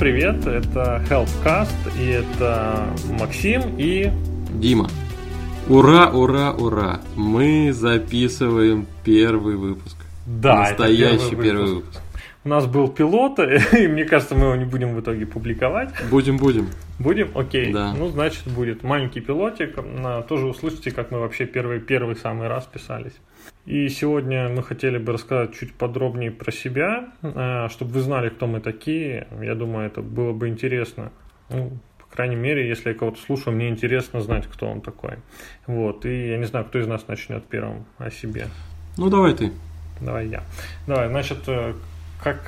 Привет, это Healthcast, и это Максим и... Дима. Ура, ура, ура! Мы записываем первый выпуск. Да, Настоящий первый, первый выпуск. выпуск. У нас был пилот, и мне кажется, мы его не будем в итоге публиковать. Будем, будем. Будем? Окей. Да. Ну, значит, будет маленький пилотик. Тоже услышите, как мы вообще первый, первый самый раз писались. И сегодня мы хотели бы рассказать чуть подробнее про себя, э, чтобы вы знали, кто мы такие. Я думаю, это было бы интересно. Ну, по крайней мере, если я кого-то слушаю, мне интересно знать, кто он такой. Вот. И я не знаю, кто из нас начнет первым о себе. Ну, давай ты. Давай я. Давай, значит, э, как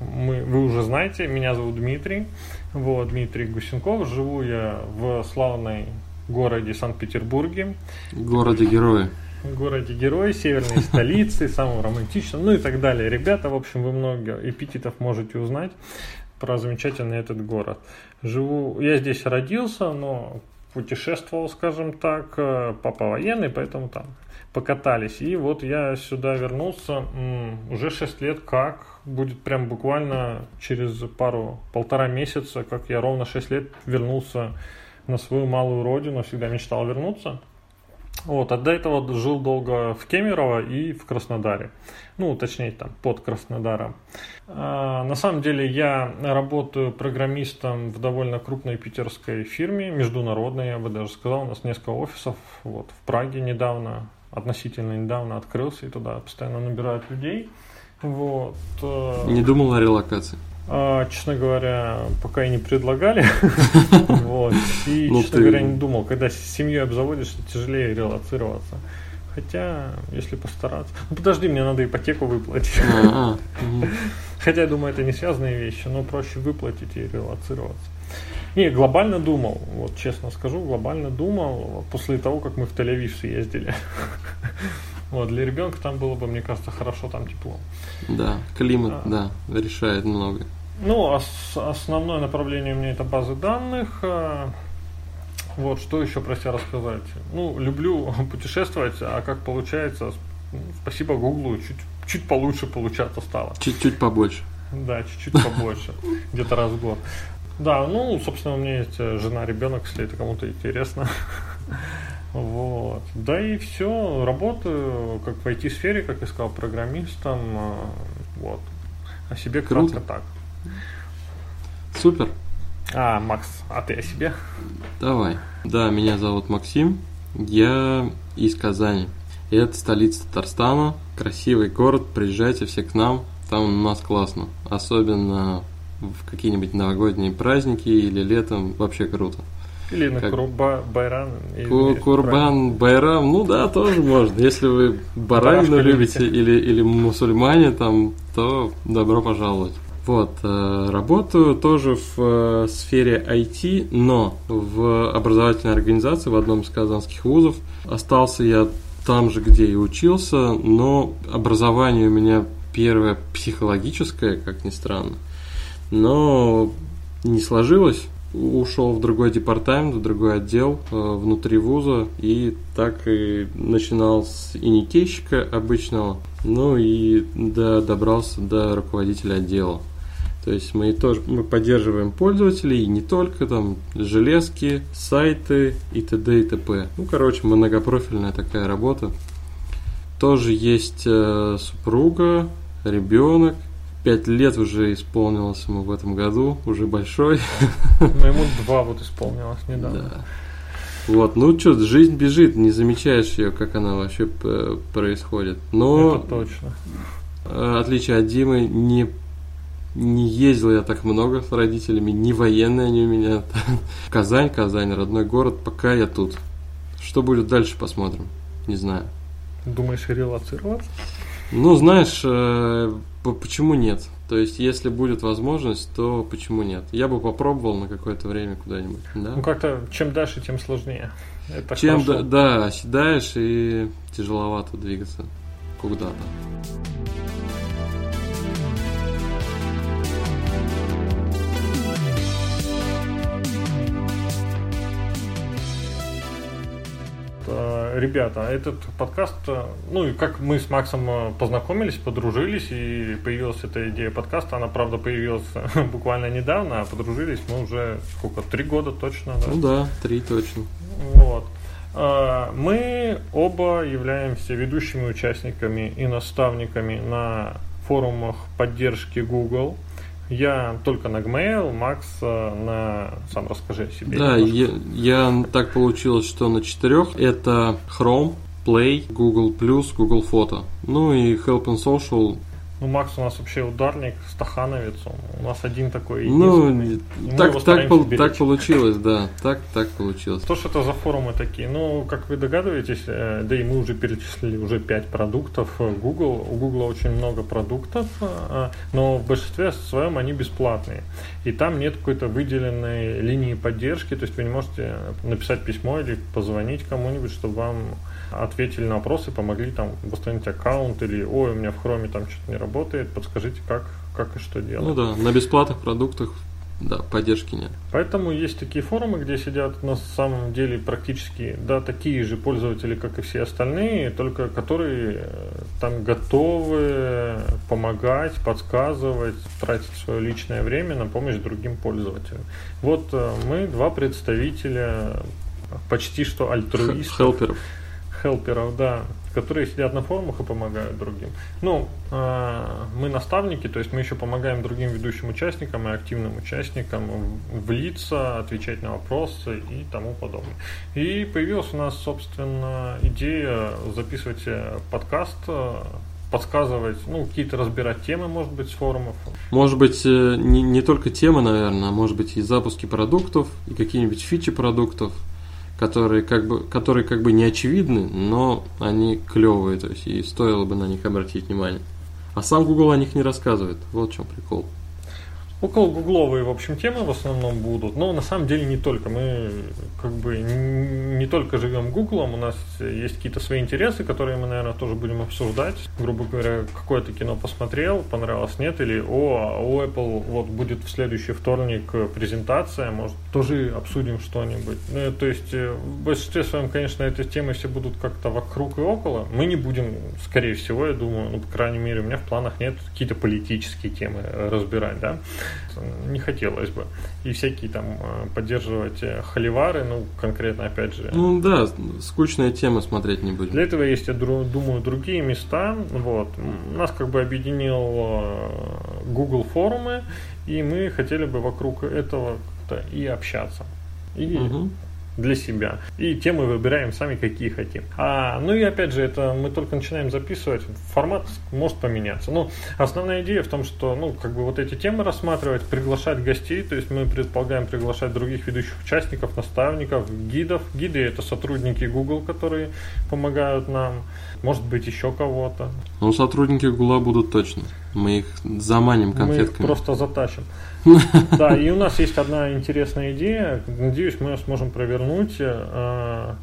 мы, вы уже знаете, меня зовут Дмитрий. Вот, Дмитрий Гусенков. Живу я в славной городе Санкт-Петербурге. Городе-герое городе-герой, северной столицы, самом романтичном, ну и так далее. Ребята, в общем, вы много эпитетов можете узнать про замечательный этот город. Живу, я здесь родился, но путешествовал, скажем так, э, папа военный, поэтому там покатались. И вот я сюда вернулся уже 6 лет как, будет прям буквально через пару, полтора месяца, как я ровно 6 лет вернулся на свою малую родину, всегда мечтал вернуться. Вот, а до этого жил долго в Кемерово и в Краснодаре. Ну, точнее, там, под Краснодаром. А, на самом деле, я работаю программистом в довольно крупной питерской фирме, международной, я бы даже сказал. У нас несколько офисов. Вот, в Праге недавно, относительно недавно открылся, и туда постоянно набирают людей. Вот. Э, не думал о релокации? А, честно говоря, пока и не предлагали. вот. И, ну, честно говоря, не думал, когда с семьей обзаводишься, тяжелее релацироваться. Хотя, если постараться. Ну подожди, мне надо ипотеку выплатить. Хотя я думаю, это не связанные вещи, но проще выплатить и релацироваться. Не, глобально думал, вот честно скажу, глобально думал после того, как мы в Тель-Авив съездили. Вот, для ребенка там было бы, мне кажется, хорошо, там тепло. Да, климат, а, да, решает много. Ну, ос- основное направление у меня это базы данных. А, вот, что еще про себя рассказать? Ну, люблю путешествовать, а как получается, ну, спасибо Гуглу, чуть, чуть получше получаться стало. Чуть-чуть побольше. Да, чуть-чуть побольше, где-то раз в год. Да, ну, собственно, у меня есть э, жена, ребенок, если это кому-то интересно. Вот. Да и все, работаю как в IT-сфере, как я сказал, программистом. А, вот. О себе Круто. кратко так. Супер. А, Макс, а ты о себе? Давай. Да, меня зовут Максим. Я из Казани. И это столица Татарстана. Красивый город. Приезжайте все к нам. Там у нас классно. Особенно в какие-нибудь новогодние праздники или летом. Вообще круто. Или на как... Курба, Байрам. Ку- Курбан, Байрам, ну да, тоже можно. Если вы баранину любите или, или мусульмане, там, то добро пожаловать. Вот, э, работаю тоже в э, сфере IT, но в образовательной организации в одном из казанских вузов. Остался я там же, где и учился, но образование у меня первое психологическое, как ни странно. Но не сложилось ушел в другой департамент, в другой отдел э, внутри вуза и так и начинал с иникейщика обычного, ну и до, добрался до руководителя отдела. То есть мы тоже мы поддерживаем пользователей, и не только там железки, сайты и т.д. и т.п. Ну, короче, многопрофильная такая работа. Тоже есть э, супруга, ребенок, Пять лет уже исполнилось ему в этом году, уже большой. Ну, ему два вот исполнилось недавно. Да. Вот, ну что, жизнь бежит, не замечаешь ее, как она вообще происходит. Но... Это точно. Э, отличие от Димы, не, не ездил я так много с родителями, не военные они у меня. Казань, Казань, родной город, пока я тут. Что будет дальше, посмотрим. Не знаю. Думаешь, релацироваться? Ну, знаешь, э, почему нет? То есть, если будет возможность, то почему нет? Я бы попробовал на какое-то время куда-нибудь. Да? Ну, как-то чем дальше, тем сложнее. Это чем да, да, оседаешь и тяжеловато двигаться куда-то. Ребята, этот подкаст, э, ну и как мы с Максом э, познакомились, подружились, и появилась эта идея подкаста, она, правда, появилась буквально недавно, а подружились мы уже, сколько, три года точно, да? Ну да, три точно. Вот. Мы оба являемся ведущими участниками и наставниками на форумах поддержки Google. Я только на Gmail, Макс э, на... Сам расскажи о себе. Да, я, я так получилось, что на четырех это Chrome, Play, Google+, Google Photo. Ну и Help and Social ну, Макс у нас вообще ударник, стахановец. Он, у нас один такой Ну, так, так, пол, так получилось, да. Так, так получилось. То, что это за форумы такие? Ну, как вы догадываетесь, э, да и мы уже перечислили уже 5 продуктов Google. У Google очень много продуктов, э, но в большинстве своем они бесплатные. И там нет какой-то выделенной линии поддержки, то есть вы не можете написать письмо или позвонить кому-нибудь, чтобы вам ответили на вопросы, помогли там восстановить аккаунт или ой, у меня в хроме там что-то не работает, подскажите, как, как и что делать. Ну да, на бесплатных продуктах да, поддержки нет. Поэтому есть такие форумы, где сидят на самом деле практически да, такие же пользователи, как и все остальные, только которые э, там готовы помогать, подсказывать, тратить свое личное время на помощь другим пользователям. Вот э, мы два представителя почти что альтруистов. Хелперов хелперов, да, которые сидят на форумах и помогают другим. Ну, э, мы наставники, то есть мы еще помогаем другим ведущим участникам и активным участникам влиться, отвечать на вопросы и тому подобное. И появилась у нас, собственно, идея записывать э, подкаст э, подсказывать, ну, какие-то разбирать темы, может быть, с форумов. Может быть, э, не, не только темы, наверное, а может быть и запуски продуктов, и какие-нибудь фичи продуктов которые как бы, которые как бы не очевидны, но они клевые, то есть и стоило бы на них обратить внимание. А сам Google о них не рассказывает. Вот в чем прикол. Около гугловые, в общем, темы в основном будут, но на самом деле не только. Мы как бы не только живем Гуглом, у нас есть какие-то свои интересы, которые мы, наверное, тоже будем обсуждать. Грубо говоря, какое-то кино посмотрел, понравилось, нет, или о, у Apple вот будет в следующий вторник презентация, может, тоже обсудим что-нибудь. Ну, то есть, э, в большинстве своем, конечно, эти темы все будут как-то вокруг и около. Мы не будем, скорее всего, я думаю, ну, по крайней мере, у меня в планах нет какие-то политические темы разбирать, да не хотелось бы. И всякие там э, поддерживать э, холивары, ну, конкретно, опять же. Ну да, скучная тема смотреть не будем. Для этого есть, я думаю, другие места. Вот. Нас как бы объединил э, Google форумы, и мы хотели бы вокруг этого и общаться. И угу для себя. И темы выбираем сами, какие хотим. А, ну и опять же, это мы только начинаем записывать, формат может поменяться. Но основная идея в том, что, ну, как бы вот эти темы рассматривать, приглашать гостей, то есть мы предполагаем приглашать других ведущих участников, наставников, гидов. Гиды это сотрудники Google, которые помогают нам, может быть еще кого-то. Ну, сотрудники Google будут точно. Мы их заманим конфетками. Мы их просто затащим. Да, и у нас есть одна интересная идея. Надеюсь, мы ее сможем провернуть. Э,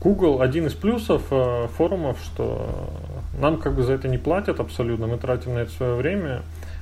Google один из плюсов э, форумов, что нам как бы за это не платят абсолютно, мы тратим на это свое время.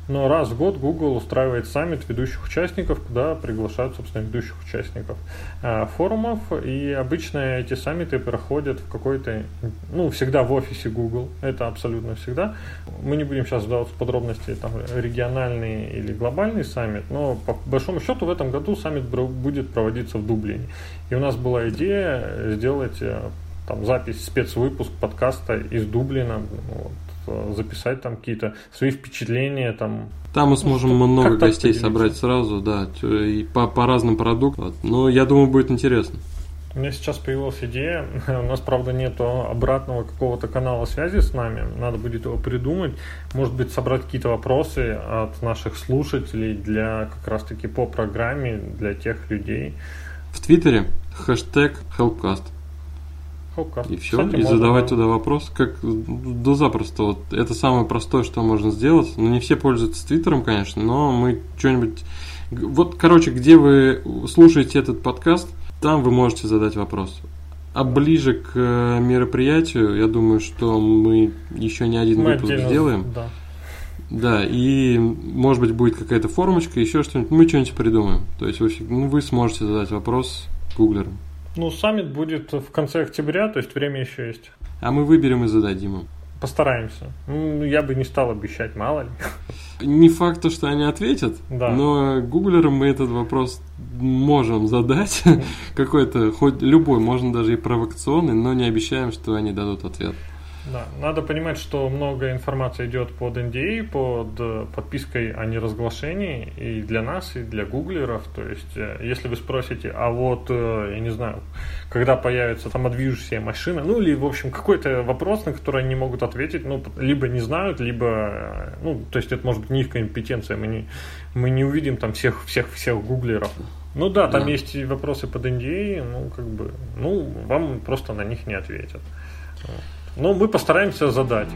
Но раз в год Google устраивает саммит ведущих участников, куда приглашают, собственно, ведущих участников э, форумов. И обычно эти саммиты проходят в какой-то, ну, всегда в офисе Google. Это абсолютно всегда. Мы не будем сейчас вдаваться в подробности, там, региональный или глобальный саммит, но по большому счету в этом году саммит будет проводиться в Дублине. И у нас была идея сделать э, там запись, спецвыпуск подкаста из Дублина. Вот записать там какие-то свои впечатления там. Там мы сможем ну, много гостей собрать сразу, да, и по, по разным продуктам. Но я думаю, будет интересно. У меня сейчас появилась идея, у нас, правда, нет обратного какого-то канала связи с нами, надо будет его придумать, может быть, собрать какие-то вопросы от наших слушателей для как раз-таки по программе, для тех людей. В Твиттере хэштег Helpcast. Хопкаст. И все, Кстати, и задавать туда вопрос, как да запросто. Вот это самое простое, что можно сделать. Ну, не все пользуются Твиттером, конечно, но мы что-нибудь... Вот, короче, где вы слушаете этот подкаст, там вы можете задать вопрос. А ближе к э, мероприятию, я думаю, что мы еще не один мы выпуск сделаем. Да. Да, и может быть будет какая-то формочка, еще что-нибудь. Мы что-нибудь придумаем. То есть вы, ну, вы сможете задать вопрос гуглерам. Ну, саммит будет в конце октября, то есть время еще есть. А мы выберем и зададим им. Постараемся. Ну, я бы не стал обещать, мало ли. Не факт, то, что они ответят, Да. но гуглерам мы этот вопрос можем задать. Какой-то, хоть любой, можно даже и провокационный, но не обещаем, что они дадут ответ. Да, надо понимать, что много информации идет под NDA, под э, подпиской о неразглашении и для нас, и для гуглеров. То есть, э, если вы спросите, а вот, э, я не знаю, когда появится самодвижущая машина, ну или, в общем, какой-то вопрос, на который они не могут ответить, ну, либо не знают, либо, ну, то есть это может быть не их компетенция, мы не, мы не увидим там всех, всех, всех гуглеров. Ну да, там Да. есть вопросы под NDA, ну, как бы, ну, вам просто на них не ответят. Но мы постараемся задать.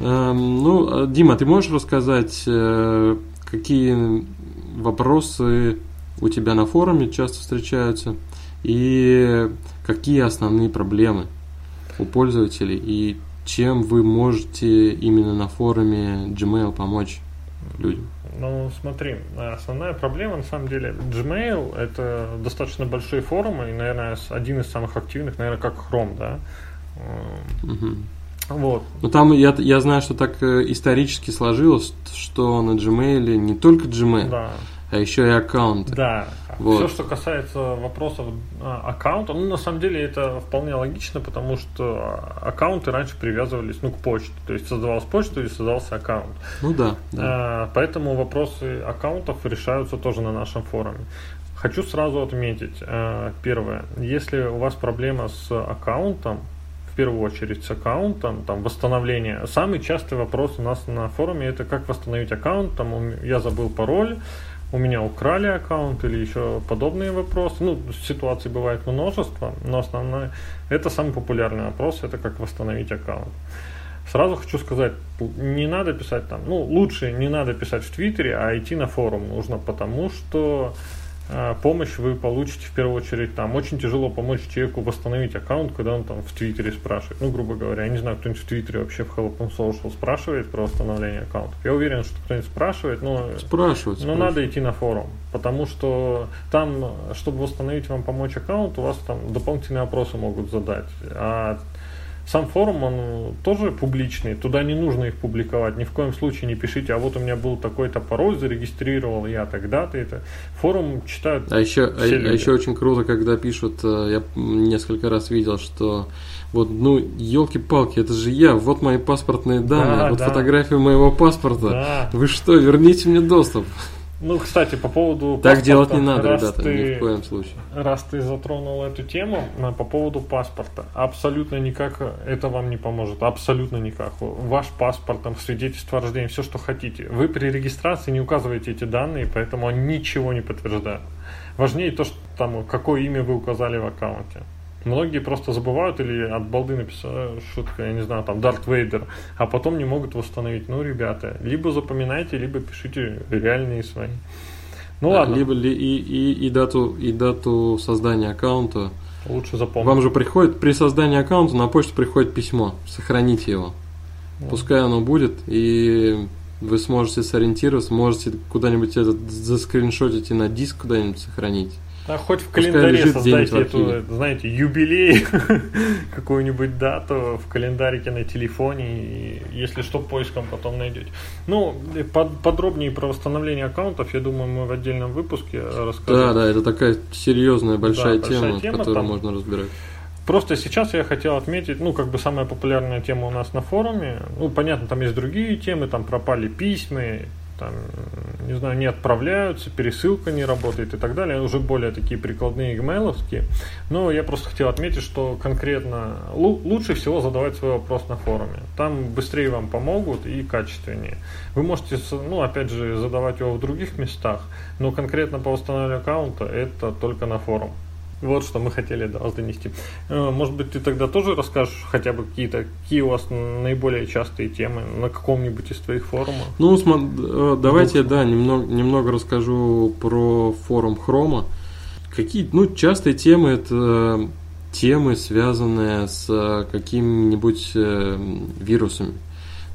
Эм, ну, э, Дима, ты можешь рассказать, э, какие вопросы у тебя на форуме часто встречаются и какие основные проблемы у пользователей и чем вы можете именно на форуме Gmail помочь людям? Ну, смотри, основная проблема, на самом деле, Gmail – это достаточно большой форум, и, наверное, один из самых активных, наверное, как Chrome, да? Мгм. Вот. Ну там я, я знаю, что так э, исторически сложилось, что на Gmail не только Gmail, Да, а еще и аккаунты. да. Вот. Все, что касается вопросов а, аккаунта, ну, на самом деле, это вполне логично, потому что аккаунты раньше привязывались, ну, к почте. То есть, создавалась почта и создавался аккаунт. Ну да, да. А, Поэтому вопросы аккаунтов решаются тоже на нашем форуме. Хочу сразу отметить, а, первое, если у вас проблема с аккаунтом, в первую очередь с аккаунтом, там восстановление. Самый частый вопрос у нас на форуме это как восстановить аккаунт, там я забыл пароль, у меня украли аккаунт или еще подобные вопросы. Ну, ситуаций бывает множество, но основное, это самый популярный вопрос, это как восстановить аккаунт. Сразу хочу сказать, не надо писать там, ну, лучше не надо писать в Твиттере, а идти на форум нужно, потому что помощь вы получите в первую очередь там. Очень тяжело помочь человеку восстановить аккаунт, когда он там в Твиттере спрашивает. Ну, грубо говоря, я не знаю, кто-нибудь в Твиттере вообще в Hello Pump Social спрашивает про восстановление аккаунтов. Я уверен, что кто-нибудь спрашивает, но Спрашивают. но надо идти на форум, потому что там, чтобы восстановить вам помочь аккаунт, у вас там дополнительные опросы могут задать. А сам форум, он тоже публичный, туда не нужно их публиковать. Ни в коем случае не пишите, а вот у меня был такой-то пароль, зарегистрировал я тогда-то это. Форум читают А еще, а, а люди. еще очень круто, когда пишут, э, я несколько раз видел, что вот, ну, елки-палки, это же я, вот мои паспортные данные, Да, вот да. фотография моего паспорта. Да. Вы что, верните мне доступ. Ну, кстати, по поводу Так паспорта, делать не надо, раз ребята, ты- ни в коем случае. Раз ты затронул эту тему по поводу паспорта, абсолютно никак это вам не поможет. Абсолютно никак. Ваш паспорт, там, свидетельство о рождении, все, что хотите. Вы при регистрации не указываете эти данные, поэтому он ничего не подтверждает. Важнее то, что там, какое имя вы указали в аккаунте. Многие просто забывают или от балды написали шутка, я не знаю, там, Дарт Вейдер, а потом не могут восстановить. Ну, ребята, либо запоминайте, либо пишите реальные свои. Ну Да, ладно, Либо ли, и, и, и, дату, и дату создания аккаунта. лучше запомнить. Вам же приходит, при создании аккаунта на почту приходит письмо, сохраните его. Да. Пускай оно будет, и вы сможете сориентироваться, можете куда-нибудь этот заскриншотить и на диск куда-нибудь сохранить. А хоть в календаре создайте эту, знаете, юбилей, какую-нибудь дату в календарике на телефоне, и если что, поиском потом найдете. Ну, под- подробнее про восстановление аккаунтов, я думаю, мы в отдельном выпуске расскажем. Да, да, это такая серьезная большая, большая тема, тема, которую там- можно разбирать. Просто сейчас я хотел отметить, ну, как бы самая популярная тема у нас на форуме. Ну, понятно, там есть другие темы, там пропали письма, там, не знаю, не отправляются, пересылка не работает и так далее. Уже более такие прикладные гмейловские. Но я просто хотел отметить, что конкретно лу- лучше всего задавать свой вопрос на форуме. Там быстрее вам помогут и качественнее. Вы можете, ну, опять же, задавать его в других местах, но конкретно по восстановлению аккаунта это только на форум. Вот что мы хотели до вас донести. Э, Может быть, ты тогда тоже расскажешь хотя бы какие-то, какие у вас наиболее частые темы на каком-нибудь из твоих форумов? Ну, смо- э, давайте, да, немного, немного расскажу про форум Хрома. Какие, ну, частые темы это темы, связанные с э, какими-нибудь вирусами.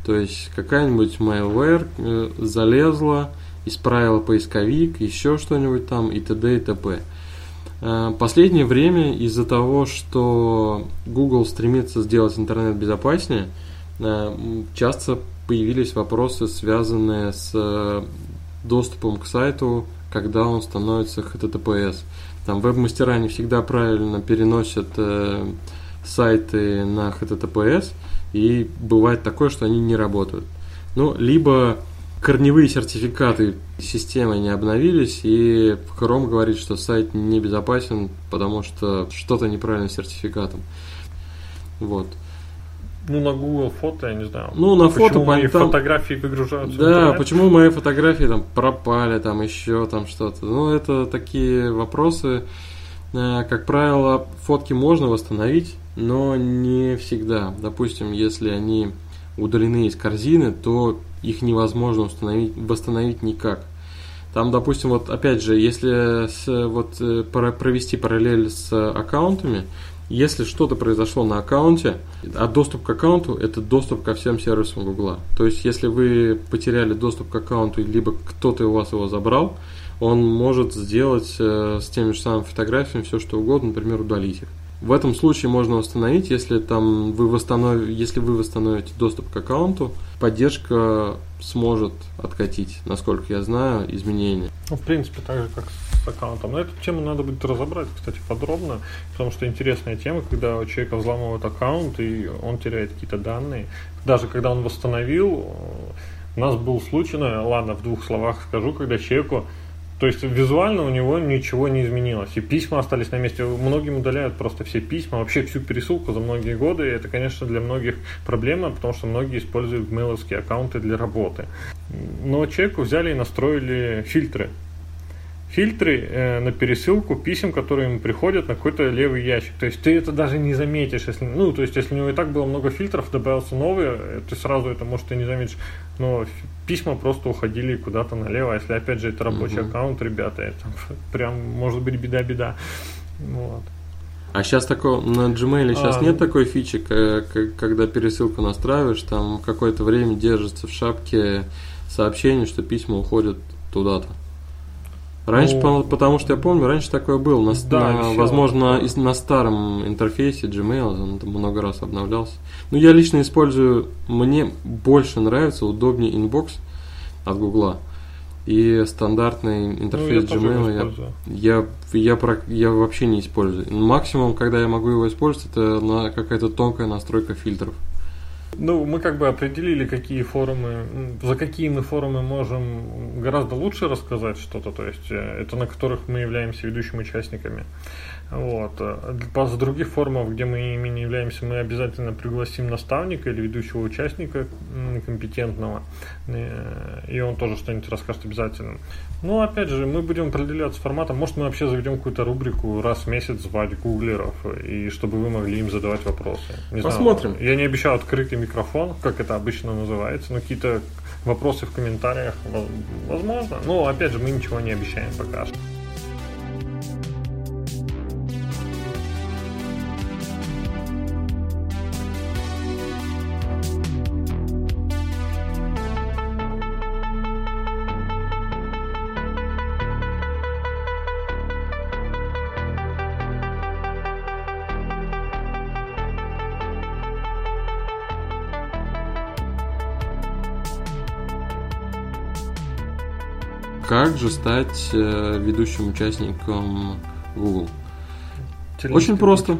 То есть какая-нибудь malware залезла, исправила поисковик, еще что-нибудь там и т.д. и т.п. Э, последнее время из-за того, что Google стремится сделать интернет безопаснее, э, часто появились вопросы, связанные с э, доступом к сайту, когда он становится HTTPS. Там веб-мастера не всегда правильно переносят сайты на HTTPS, и бывает такое, что они не работают. Ну, либо корневые сертификаты системы не обновились, и Chrome говорит, что сайт небезопасен, потому что что-то неправильно с сертификатом. Вот. Ну, на Google фото, я не знаю. Ну, на почему фото мои там... фотографии выгружаются. Да, почему мои фотографии там пропали, там еще там что-то. Ну, это такие вопросы. Э, как правило, фотки можно восстановить, но не всегда. Допустим, если они удалены из корзины, то их невозможно установить, восстановить никак. Там, допустим, вот опять же, если с, вот, э, провести параллель с аккаунтами, если что-то произошло на аккаунте, а доступ к аккаунту – это доступ ко всем сервисам Гугла. То есть, если вы потеряли доступ к аккаунту, либо кто-то у вас его забрал, он может сделать э, с теми же самыми фотографиями все, что угодно, например, удалить их. В этом случае можно установить, если там вы восстанов... если вы восстановите доступ к аккаунту, поддержка сможет откатить, насколько я знаю, изменения. Ну, в принципе, так же, как с аккаунтом. Но эту тему надо будет разобрать, кстати, подробно, потому что интересная тема, когда у человека взламывают аккаунт, и он теряет какие-то данные. Даже когда он восстановил, у нас был случай, ну, ладно, в двух словах скажу, когда человеку то есть визуально у него ничего не изменилось. И письма остались на месте. Многим удаляют просто все письма, вообще всю пересылку за многие годы. И это, конечно, для многих проблема, потому что многие используют мейловские аккаунты для работы. Но человеку взяли и настроили фильтры фильтры э, на пересылку писем, которые ему приходят на какой-то левый ящик. То есть ты это даже не заметишь, если, ну, то есть если у него и так было много фильтров, добавился новый, э, ты сразу это, может, и не заметишь, но письма просто уходили куда-то налево. А если, опять же, это рабочий угу. аккаунт, ребята, это прям может быть беда-беда. Вот. А сейчас такого на Gmail сейчас а, нет такой фичи, когда пересылку настраиваешь, там какое-то время держится в шапке сообщение, что письма уходят туда-то. Раньше, ну, потому что я помню, раньше такое было. На, да, на, возможно, да. на старом интерфейсе Gmail он там много раз обновлялся. Но я лично использую, мне больше нравится, удобнее Inbox от Гугла. И стандартный интерфейс ну, я Gmail я, я, я, я вообще не использую. Максимум, когда я могу его использовать, это на какая-то тонкая настройка фильтров. Ну, мы как бы определили, какие форумы, за какие мы форумы можем гораздо лучше рассказать что-то, то есть э, это на которых мы являемся ведущими участниками. Вот. С других форумов, где мы ими не являемся, мы обязательно пригласим наставника или ведущего участника компетентного, э, и он тоже что-нибудь расскажет обязательно. Ну, опять же, мы будем определяться форматом. Может, мы вообще заведем какую-то рубрику раз в месяц звать гуглеров, и чтобы вы могли им задавать вопросы. Не Посмотрим. Знаю, я не обещаю открытый микрофон, как это обычно называется, но какие-то вопросы в комментариях, возможно. Но, опять же, мы ничего не обещаем пока что. Как же стать э, ведущим участником Google? Очень просто.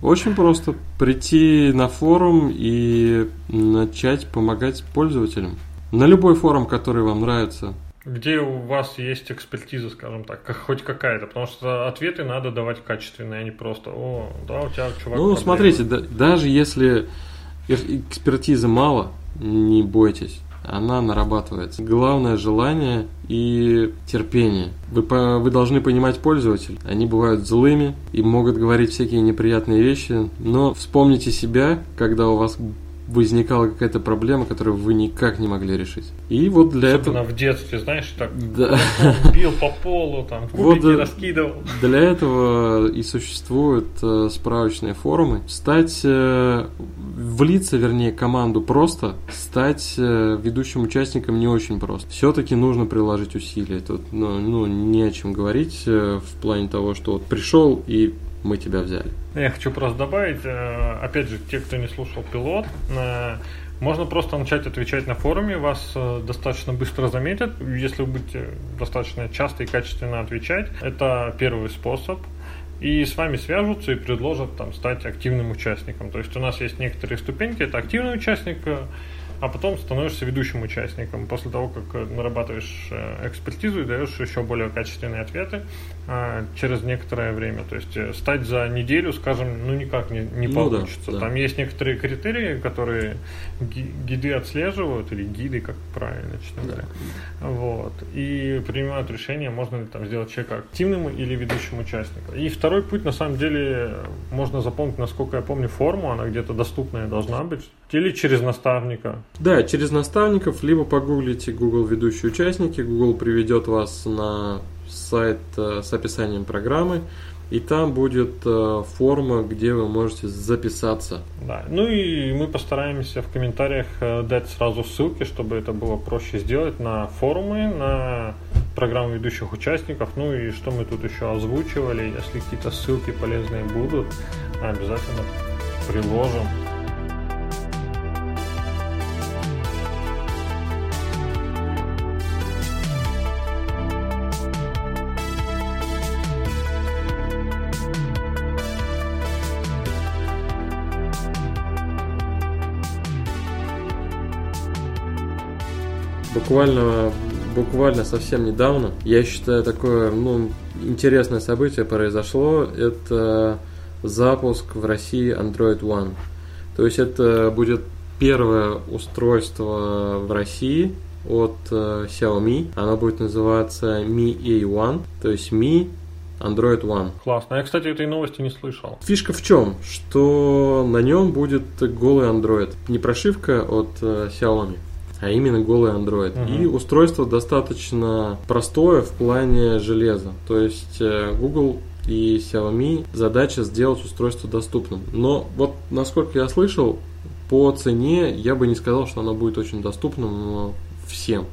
Очень просто. Прийти на форум и начать помогать пользователям. На любой форум, который вам нравится. Где у вас есть экспертиза, скажем так, как, хоть какая-то, потому что ответы надо давать качественные, а не просто, о, да, у тебя чувак. Ну, проблемы. смотрите, да, даже если экспертизы мало, не бойтесь она нарабатывается. Главное желание и терпение. Вы, по, вы должны понимать пользователей. Они бывают злыми и могут говорить всякие неприятные вещи, но вспомните себя, когда у вас возникала какая-то проблема, которую вы никак не могли решить. И вот для Особенно этого... в детстве, знаешь, так Да. бил по полу, там, Вот, кубики э, раскидывал. Для этого и существуют э, справочные форумы. Стать, э, влиться, вернее, команду просто, стать э, ведущим участником не очень просто. Все-таки нужно приложить усилия. Тут ну, ну, не о чем говорить э, в плане того, что вот пришел и мы тебя взяли. Я хочу просто добавить, э, опять же, те, кто не слушал пилот, э, можно просто начать отвечать на форуме, вас э, достаточно быстро заметят, если вы будете достаточно часто и качественно отвечать. Это первый способ. И с вами свяжутся и предложат там, стать активным участником. То есть у нас есть некоторые ступеньки, это активный участник, а потом становишься ведущим участником. После того, как нарабатываешь экспертизу и даешь еще более качественные ответы через некоторое время. То есть э, стать за неделю, скажем, ну никак не, не Ну да, получится. да. Там есть некоторые критерии, которые ги- гиды отслеживают, или гиды, как правильно, честно говоря. Вот. И принимают решение, можно ли там сделать человека активным или ведущим участником. И второй путь, на самом деле, можно запомнить, насколько я помню, форму, она где-то доступная должна быть. Или через наставника. Да, через наставников, либо погуглите Google ведущие участники, Google приведет вас на сайт э, с описанием программы, и там будет э, форма, где вы можете записаться. Да. Ну и мы постараемся в комментариях э, дать сразу ссылки, чтобы это было проще сделать на форумы, на программу ведущих участников. Ну и что мы тут еще озвучивали, если какие-то ссылки полезные будут, обязательно приложим. Буквально, буквально совсем недавно, я считаю, такое ну, интересное событие произошло. Это запуск в России Android One. То есть это будет первое устройство в России от э, Xiaomi. Оно будет называться Mi A1, то есть Mi Android One. Классно. Я, кстати, этой новости не слышал. Фишка в чем? Что на нем будет голый Android. Не прошивка от э, Xiaomi, а именно голый Android. Мгм. И устройство достаточно простое в плане железа. То есть э, Google и Xiaomi задача сделать устройство доступным. Но вот насколько я слышал, по цене я бы не сказал, что оно будет очень доступным всем.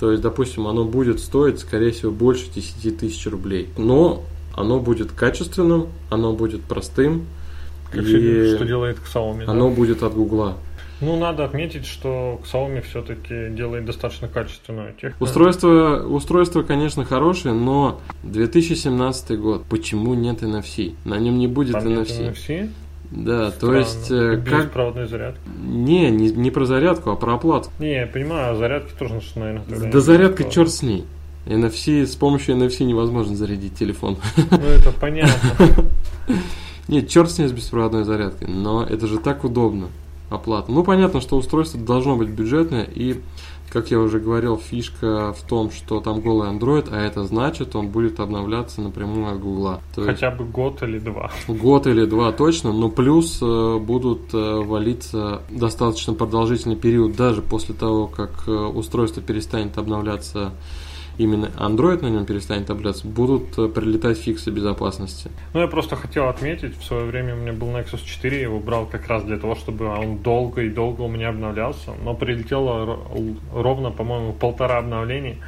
То есть, допустим, оно будет стоить, скорее всего, больше 10 тысяч рублей. Но оно будет качественным, оно будет простым, Как и что делает Xiaomi. да? оно будет от Гугла. Ну, надо отметить, что Xiaomi все-таки делает достаточно качественную технику. Устройство, устройство, конечно, хорошее, но 2017 год. Почему нет NFC? На нем не будет Там нет NFC. NFC. Да, то Странно. есть э, И как Беспроводной зарядки. не, не не про зарядку, а про оплату. Не, я понимаю, а зарядки тоже, наверное, тогда Да не зарядка черт с ней. NFC с помощью NFC невозможно зарядить телефон. Ну, это понятно. Нет, черт с ней с беспроводной зарядкой, но это же так удобно. Оплата. Ну, понятно, что устройство должно быть бюджетное, и, как я уже говорил, фишка в том, что там голый Android, а это значит, он будет обновляться напрямую от Гугла. То есть Хотя бы год или два. год или два точно, но плюс э, будут э, валиться достаточно продолжительный период, даже после того, как э, устройство перестанет обновляться именно Android на нем перестанет обновляться, будут э, прилетать фиксы безопасности. Ну, я просто хотел отметить, в свое время у меня был Nexus 4, я его брал как раз для того, чтобы он долго и долго у меня обновлялся, но прилетело ро- ровно, по-моему, полтора обновлений,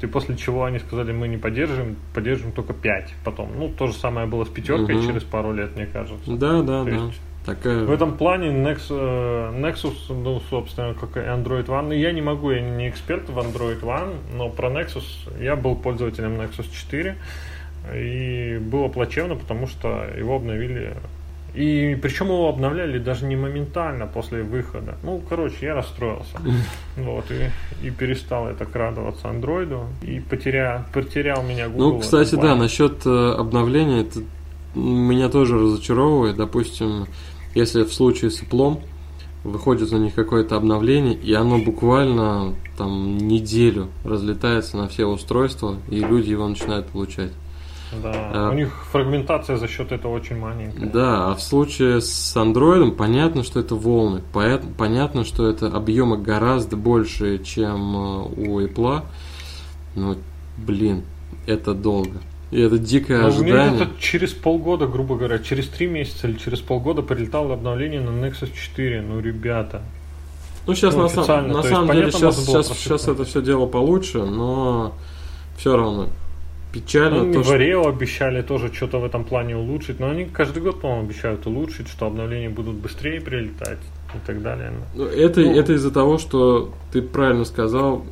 и после чего они сказали, мы не поддержим, поддержим только 5 потом. Ну, то же самое было с пятеркой Мгм. через пару лет, мне кажется. Да, да, То да. есть Такая... В этом плане Nex- э, Nexus, ну, собственно, как и Android One, ну, я не могу, я не эксперт в Android One, но про Nexus я был пользователем Nexus 4, и было плачевно, потому что его обновили и причем его обновляли даже не моментально после выхода. Ну, короче, я расстроился. Вот, и, и перестал я так радоваться андроиду. И потеря, потерял меня Google. Ну, кстати, да, насчет э, обновления, это меня тоже разочаровывает. Допустим, если в случае с Apple выходит у них какое-то обновление, и оно буквально там неделю разлетается на все устройства, и люди его начинают получать. Да, А. у них фрагментация за счет этого очень маленькая. Да, а в случае с андроидом понятно, что это волны. Понятно, что это объемы гораздо больше, чем э, у Apple. Ну, блин, это долго. И это дикое Но у меня ожидание. где-то через полгода, грубо говоря, через три месяца или через полгода прилетало обновление на Nexus 4. Ну, ребята. Ну, сейчас ну, на, сам- на самом есть, деле сейчас, сейчас, сейчас это- это все дело получше, но все равно печально Ну, то, что... Обещали тоже что-то в этом плане улучшить, но они каждый год, по-моему, обещают улучшить, что обновления будут быстрее прилетать и так далее. Ну, Это, Ну. это из-за того, что ты правильно сказал,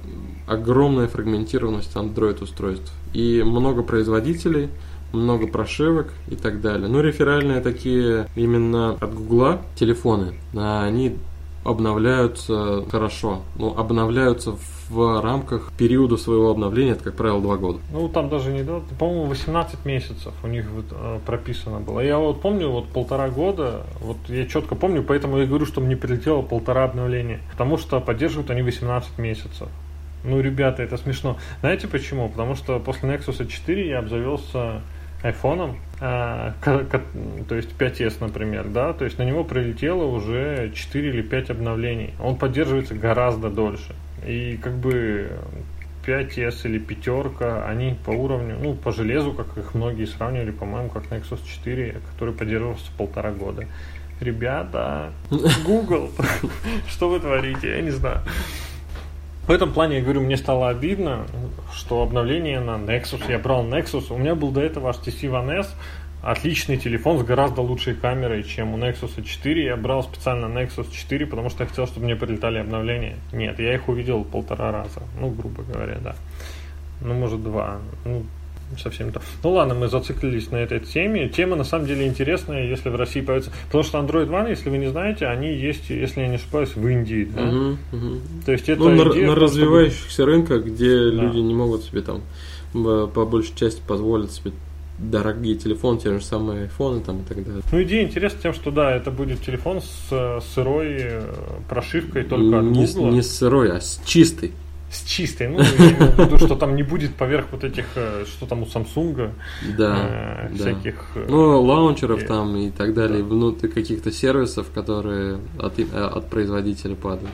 огромная фрагментированность Android-устройств. И много производителей, много прошивок и так далее. Ну, реферальные такие именно от Гугла телефоны, они обновляются хорошо. Ну, обновляются в рамках периода своего обновления, это, как правило, два года. Ну, там даже не два, по-моему, 18 месяцев у них вот, э, прописано было. Я вот помню, вот полтора года, вот я четко помню, поэтому я говорю, что мне прилетело полтора обновления. Потому что поддерживают они 18 месяцев. Ну, ребята, это смешно. Знаете почему? Потому что после Nexus 4 я обзавелся айфоном, а, то есть 5s, например, да, то есть на него прилетело уже 4 или 5 обновлений. Он поддерживается гораздо дольше. И как бы 5S или пятерка, они по уровню, ну, по железу, как их многие сравнивали, по-моему, как Nexus 4, который поддерживался полтора года. Ребята, Google, что вы творите, я не знаю. В этом плане, я говорю, мне стало обидно, что обновление на Nexus, я брал Nexus, у меня был до этого HTC One S, отличный телефон с гораздо лучшей камерой, чем у Nexus 4. Я брал специально Nexus 4, потому что я хотел, чтобы мне прилетали обновления. Нет, я их увидел полтора раза, ну, грубо говоря, да. Ну, может, два. Ну, совсем то. Ну ладно, мы зациклились на этой теме. Тема на самом деле интересная, если в России появится. Потому что Android One, если вы не знаете, они есть, если я не ошибаюсь, в Индии. да? Мгм, мгм. То есть это Ну, на, идея на том, чтобы- развивающихся рынках, где Да. люди не могут себе там э, по большей части позволить себе дорогие телефоны, те же самые айфоны там и так далее. Ну, идея интересна тем, что да, это будет телефон с э, сырой э, прошивкой только от не, Google. не с сырой, а с чистой. С чистой. Ну, я имею в виду, что там не будет поверх вот этих, э, что там у Samsung, Да, э, да. всяких... э, Ну, лаунчеров и- там и так далее, внутри каких-то сервисов, которые от, э, от производителя падают.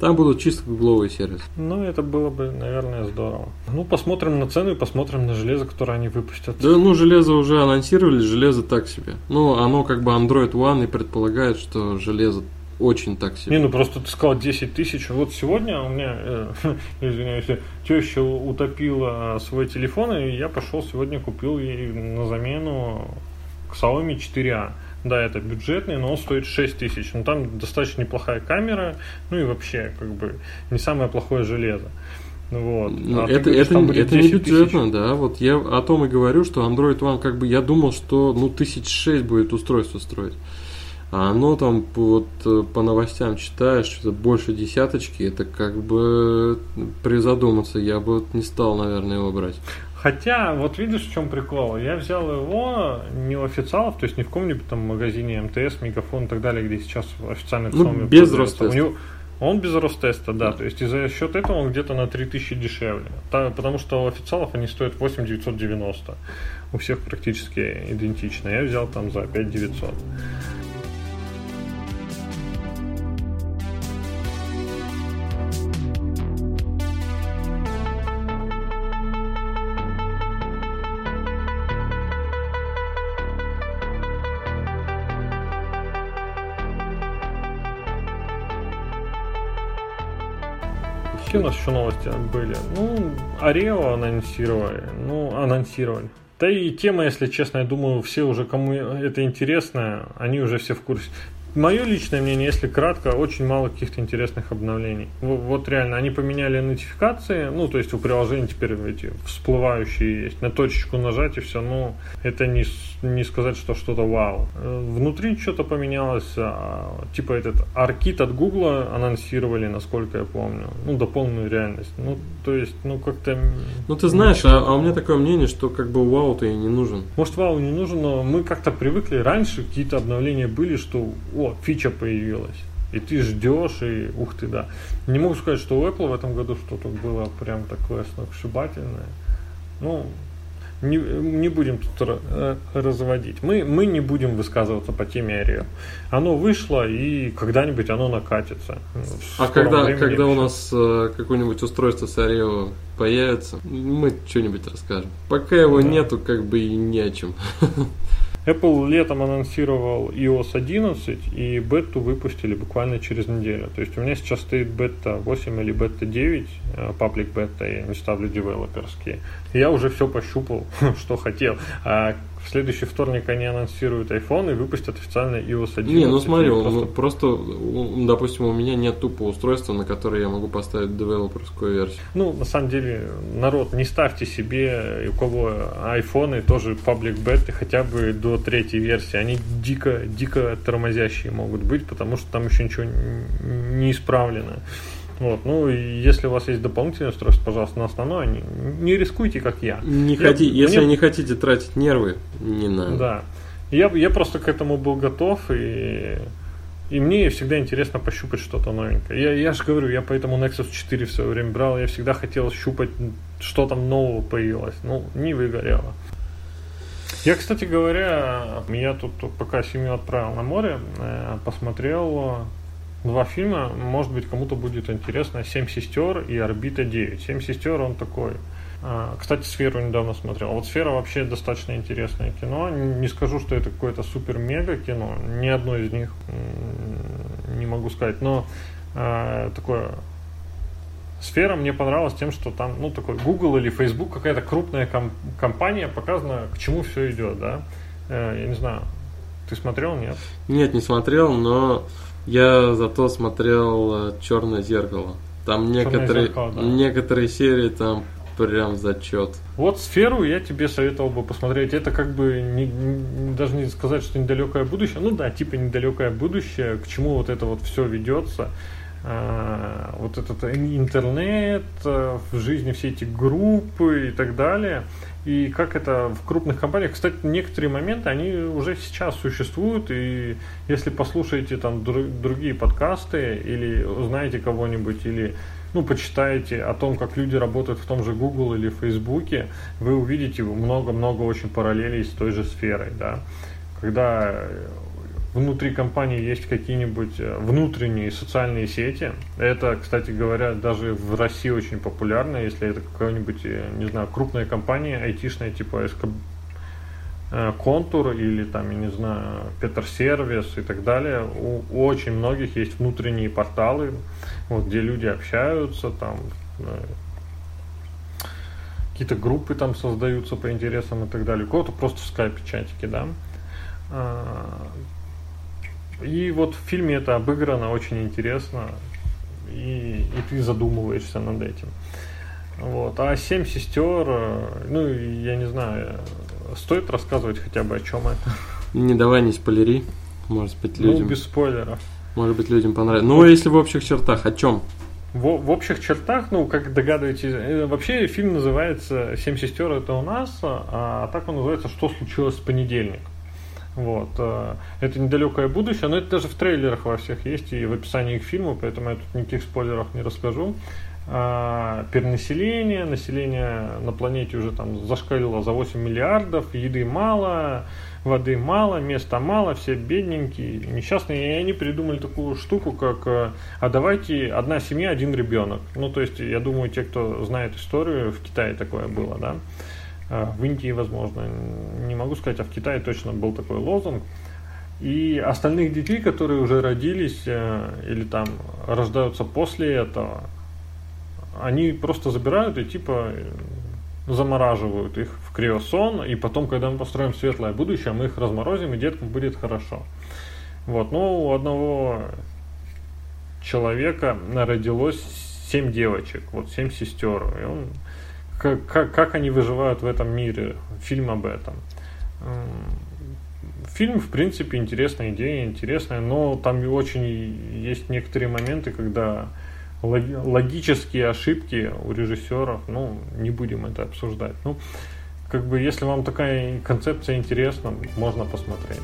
Там будут чисто гугловые сервисы. Ну, это было бы, наверное, здорово. Ну, посмотрим на цену и посмотрим на железо, которое они выпустят. Да, ну, железо уже анонсировали, железо так себе. Ну, оно как бы Android One и предполагает, что железо очень так себе. Не, ну просто ты сказал 10 тысяч. Вот сегодня у меня, э, извиняюсь, теща утопила свой телефон, и я пошел сегодня купил ей на замену Xiaomi 4A. Да, это бюджетный, но он стоит 6 тысяч. Ну, там достаточно неплохая камера, ну и вообще, как бы, не самое плохое железо. Вот. Ну, А это, говоришь, это, это не 10 тысяч. бюджетно, да. Вот я о том и говорю, что Android One, как бы я думал, что ну тысяч шесть будет устройство строить. А оно там вот э, по новостям читаешь, что-то больше десяточки, это как бы призадуматься, я бы вот не стал, наверное, его брать. Хотя, вот видишь, в чем прикол? Я взял его не у официалов, то есть не в каком-нибудь там магазине МТС, Мегафон и так далее, где сейчас официально Ну, без. Ростеста. У него- Он без Ростеста, да, то есть и за счет этого он где-то на 3000 дешевле. Та- потому что у официалов они стоят 8990. У всех практически идентично. Я взял там за 5900. Какие у нас еще новости были? Ну, Орео анонсировали. Ну, анонсировали. Да и тема, если честно, я думаю, все уже, кому это интересно, они уже все в курсе. Мое личное мнение, если кратко, очень мало каких-то интересных обновлений. Во- Вот реально, они поменяли нотификации, ну, то есть у приложения теперь эти всплывающие есть. На точечку нажать и все, ну, это не, не сказать, что что-то вау. Э, Внутри что-то поменялось, а, типа этот аркит от Гугла анонсировали, насколько я помню. Ну, дополненную реальность. Ну, то есть, ну, как-то... Ну ты знаешь, а, а у меня такое мнение, что как бы вау-то и не нужен. Может, вау не нужен, но мы как-то привыкли. Раньше какие-то обновления были, что о, фича появилась. И ты ждешь, и ух ты, да. Не могу сказать, что у Apple в этом году что-то было прям такое сногсшибательное. Ну, Не, не будем тут э, разводить. Мы, мы не будем высказываться по теме Арио. Оно вышло, и когда-нибудь оно накатится. А когда, когда у нас э, какое-нибудь устройство с Арио появится, мы что-нибудь расскажем. Пока его да. нету, как бы и не о чем. Apple летом анонсировал iOS 11 и бету выпустили буквально через неделю. То есть у меня сейчас стоит бета 8 или бета 9, паблик бета, я не ставлю девелоперские. Я уже все пощупал, что хотел. А в следующий вторник они анонсируют iPhone и выпустят официально iOS 11. Не, ну смотри, просто... просто, допустим, у меня нет тупо устройства, на которое я могу поставить девелоперскую версию. Ну, на самом деле, народ, не ставьте себе, у кого айфоны, тоже паблик беты, хотя бы до третьей версии. Они дико, дико тормозящие могут быть, потому что там еще ничего не исправлено. Вот, ну, если у вас есть дополнительное устройство, пожалуйста, на основное, не, не рискуйте, как я. Не я, хоти, если мне... не хотите тратить нервы, не надо. Да. Я, я просто к этому был готов, и, и мне всегда интересно пощупать что-то новенькое. Я, я же говорю, я поэтому Nexus 4 в свое время брал, я всегда хотел щупать, что там нового появилось. Ну, не выгорело. Я, кстати говоря, я тут пока семью отправил на море, э, посмотрел два фильма, может быть, кому-то будет интересно. «Семь сестер» и «Орбита 9». «Семь сестер» он такой. А, кстати, «Сферу» недавно смотрел. Вот «Сфера» вообще достаточно интересное кино. Не скажу, что это какое-то супер-мега кино. Ни одно из них не могу сказать. Но а, такое Сфера мне понравилась тем, что там, ну, такой Google или Facebook, какая-то крупная ком- компания, показано, к чему все идет, да. Э, я не знаю, ты смотрел, нет? Нет, не смотрел, но я зато смотрел э, Черное зеркало. Там некоторые, зеркало, да. некоторые серии там прям зачет. Вот сферу я тебе советовал бы посмотреть. Это как бы не, не, даже не сказать, что недалекое будущее. Ну да, типа недалекое будущее, к чему вот это вот все ведется. А, вот этот интернет, э, в жизни все эти группы и так далее и как это в крупных компаниях. Кстати, некоторые моменты, они уже сейчас существуют, и если послушаете там другие подкасты, или узнаете кого-нибудь, или ну, почитаете о том, как люди работают в том же Google или Фейсбуке, вы увидите много-много очень параллелей с той же сферой, да. Когда внутри компании есть какие-нибудь э, внутренние социальные сети. Это, кстати говоря, даже в России очень популярно, если это какая-нибудь, э, не знаю, крупная компания айтишная, типа СК э, Контур или там, я не знаю, Петр Сервис и так далее. У, у очень многих есть внутренние порталы, вот, где люди общаются, там какие-то группы там создаются по интересам и так далее. У кого-то просто в скайпе чатики, да. И вот в фильме это обыграно очень интересно, и, и ты задумываешься над этим. Вот. А «Семь сестер», э, ну, я не знаю, стоит рассказывать хотя бы о чем это? Не давай, не спойлери. Может быть, ну, людям... Ну, без спойлеров. Может быть, людям понравится. Ну, если в общих чертах, о чем? В, в общих чертах, ну, как догадываетесь, э, вообще фильм называется «Семь сестер» это у нас, а, а так он называется «Что случилось в понедельник». Вот. Э, это недалекое будущее, но это даже в трейлерах во всех есть и в описании к фильму, поэтому я тут никаких спойлеров не расскажу. А, перенаселение, население на планете уже там зашкалило за 8 миллиардов, еды мало, воды мало, места мало, все бедненькие, несчастные, и они придумали такую штуку, как э, «а давайте одна семья, один ребенок». Ну, то есть, я думаю, те, кто знает историю, в Китае такое было, да, в Индии, возможно, не могу сказать, а в Китае точно был такой лозунг. И остальных детей, которые уже родились э, или там рождаются после этого, они просто забирают и типа замораживают их в криосон, и потом, когда мы построим светлое будущее, мы их разморозим, и деткам будет хорошо. Вот, но у одного человека родилось семь девочек, вот семь сестер, и он как, как, они выживают в этом мире, фильм об этом. Фильм, в принципе, интересная идея, интересная, но там очень есть некоторые моменты, когда логические ошибки у режиссеров, ну, не будем это обсуждать. Ну, как бы, если вам такая концепция интересна, можно посмотреть.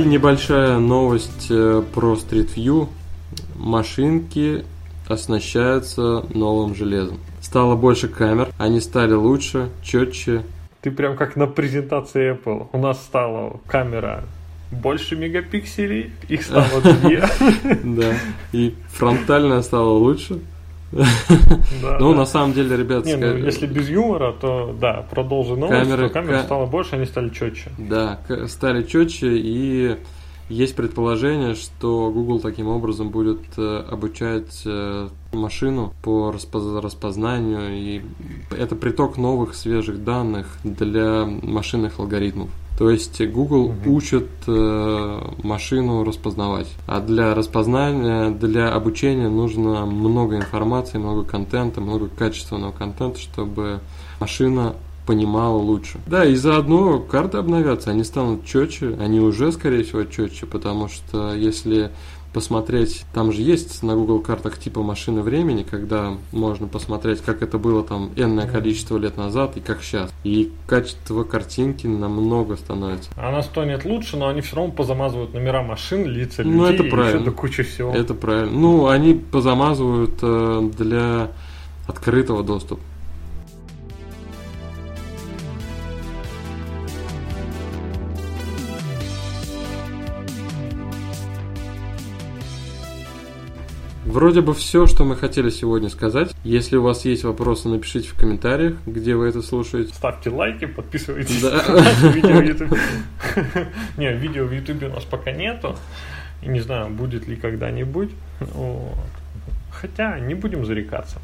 И небольшая новость э, про Street View. Машинки оснащаются новым железом. Стало больше камер, они стали лучше, четче. Ты прям как на презентации Apple. У нас стала камера больше мегапикселей, их стало две. Да, и фронтальная стала лучше. Ну, на самом деле, ребят... Не, ну, если без юмора, то да, продолжи новость, камеры, камера стала больше, они стали четче. Да, стали четче, и есть предположение, что Google таким образом будет э, обучать э, машину по распознанию, и это приток новых свежих данных для машинных алгоритмов. То есть Google угу. учит э, машину распознавать. А для распознания, для обучения нужно много информации, много контента, много качественного контента, чтобы машина понимала лучше. Да, и заодно карты обновятся, они станут четче, они уже, скорее всего, четче, потому что если посмотреть, там же есть на Google картах типа машины времени, когда можно посмотреть, как это было там энное количество лет назад и как сейчас. И качество картинки намного становится. Она стонет лучше, но они все равно позамазывают номера машин, лица людей ну, это правильно. и куча всего. Это правильно. Ну, они позамазывают э, для открытого доступа. Вроде бы все, что мы хотели сегодня сказать. Если у вас есть вопросы, напишите в комментариях, где вы это слушаете. Ставьте лайки, подписывайтесь на видео в YouTube. Не, видео в YouTube у нас пока нету. И не знаю, будет ли когда-нибудь. Хотя не будем зарекаться.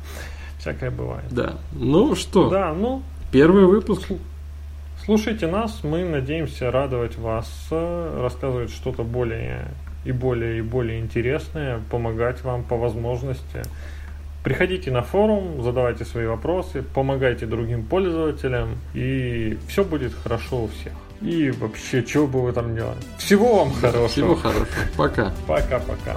Всякое бывает. Да. Ну что? Да, ну. Первый выпуск. Слушайте нас, мы надеемся радовать вас, рассказывать что-то более и более и более интересные, помогать вам по возможности. Приходите на форум, задавайте свои вопросы, помогайте другим пользователям, и все будет хорошо у всех. И вообще, что бы вы там делали? Всего вам хорошего. Всего хорошего. Пока. Пока-пока.